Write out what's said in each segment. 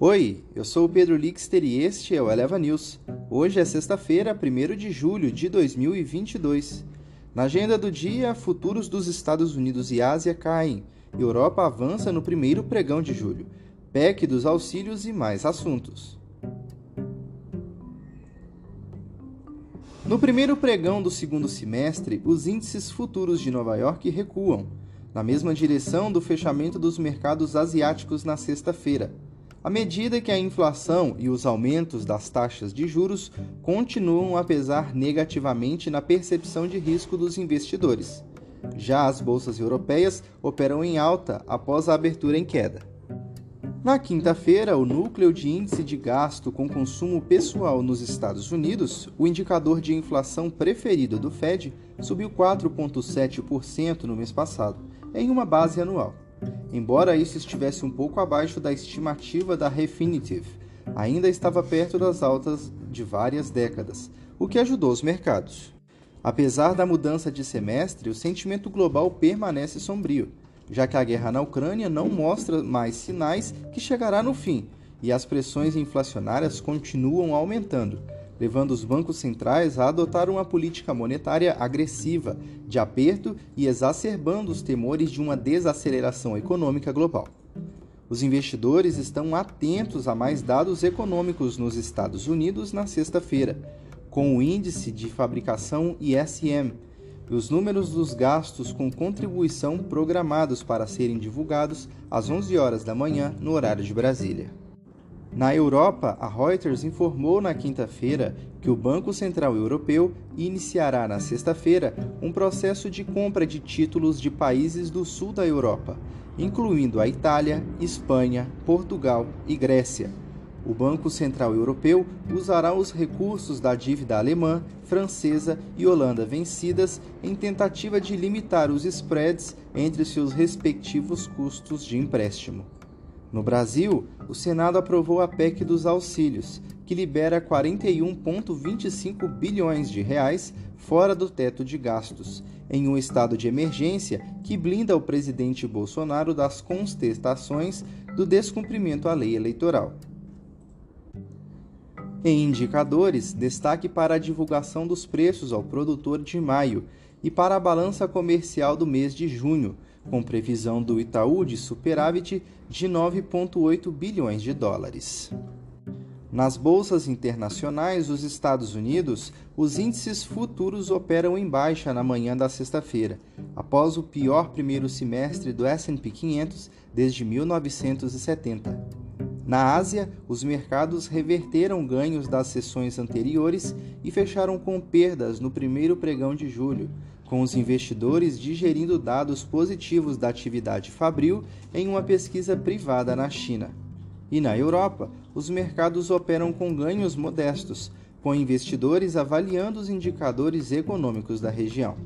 Oi, eu sou o Pedro Lixter e este é o Eleva News. Hoje é sexta-feira, 1 de julho de 2022. Na agenda do dia, futuros dos Estados Unidos e Ásia caem. Europa avança no primeiro pregão de julho. PEC dos auxílios e mais assuntos. No primeiro pregão do segundo semestre, os índices futuros de Nova York recuam, na mesma direção do fechamento dos mercados asiáticos na sexta-feira, à medida que a inflação e os aumentos das taxas de juros continuam a pesar negativamente na percepção de risco dos investidores. Já as bolsas europeias operam em alta após a abertura em queda. Na quinta-feira, o núcleo de índice de gasto com consumo pessoal nos Estados Unidos, o indicador de inflação preferido do Fed, subiu 4,7% no mês passado, em uma base anual. Embora isso estivesse um pouco abaixo da estimativa da Refinitiv, ainda estava perto das altas de várias décadas, o que ajudou os mercados. Apesar da mudança de semestre, o sentimento global permanece sombrio já que a guerra na Ucrânia não mostra mais sinais que chegará no fim e as pressões inflacionárias continuam aumentando, levando os bancos centrais a adotar uma política monetária agressiva, de aperto e exacerbando os temores de uma desaceleração econômica global. Os investidores estão atentos a mais dados econômicos nos Estados Unidos na sexta-feira, com o índice de fabricação ISM e os números dos gastos com contribuição programados para serem divulgados às 11 horas da manhã no horário de Brasília. Na Europa, a Reuters informou na quinta-feira que o Banco Central Europeu iniciará na sexta-feira um processo de compra de títulos de países do sul da Europa, incluindo a Itália, Espanha, Portugal e Grécia o Banco Central Europeu usará os recursos da dívida alemã, francesa e holanda vencidas em tentativa de limitar os spreads entre seus respectivos custos de empréstimo. No Brasil, o Senado aprovou a PEC dos auxílios, que libera 41,25 bilhões de reais fora do teto de gastos, em um estado de emergência que blinda o presidente Bolsonaro das contestações do descumprimento à lei eleitoral. Em indicadores, destaque para a divulgação dos preços ao produtor de maio e para a balança comercial do mês de junho, com previsão do Itaú de superávit de 9,8 bilhões de dólares. Nas bolsas internacionais dos Estados Unidos, os índices futuros operam em baixa na manhã da sexta-feira, após o pior primeiro semestre do S&P 500 desde 1970. Na Ásia, os mercados reverteram ganhos das sessões anteriores e fecharam com perdas no primeiro pregão de julho, com os investidores digerindo dados positivos da atividade fabril em uma pesquisa privada na China. E na Europa, os mercados operam com ganhos modestos, com investidores avaliando os indicadores econômicos da região.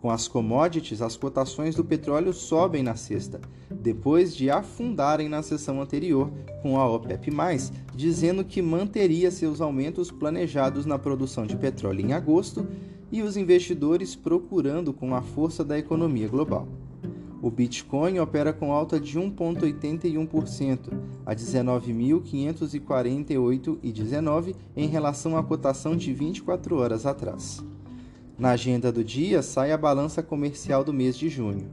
Com as commodities, as cotações do petróleo sobem na sexta, depois de afundarem na sessão anterior, com a OPEP, dizendo que manteria seus aumentos planejados na produção de petróleo em agosto e os investidores procurando com a força da economia global. O Bitcoin opera com alta de 1,81% a 19.548,19 em relação à cotação de 24 horas atrás. Na agenda do dia sai a balança comercial do mês de junho.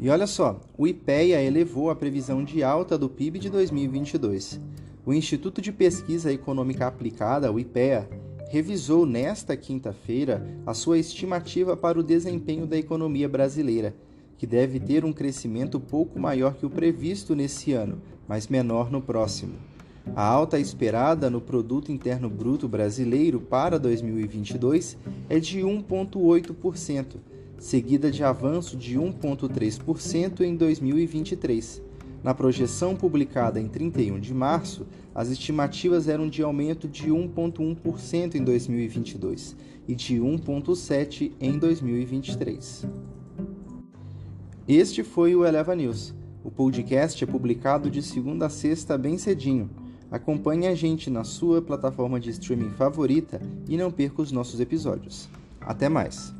E olha só, o IPEA elevou a previsão de alta do PIB de 2022. O Instituto de Pesquisa Econômica Aplicada, o IPEA, revisou nesta quinta-feira a sua estimativa para o desempenho da economia brasileira, que deve ter um crescimento pouco maior que o previsto nesse ano, mas menor no próximo. A alta esperada no Produto Interno Bruto Brasileiro para 2022 é de 1,8%, seguida de avanço de 1,3% em 2023. Na projeção publicada em 31 de março, as estimativas eram de aumento de 1,1% em 2022 e de 1,7% em 2023. Este foi o Eleva News. O podcast é publicado de segunda a sexta bem cedinho. Acompanhe a gente na sua plataforma de streaming favorita e não perca os nossos episódios. Até mais!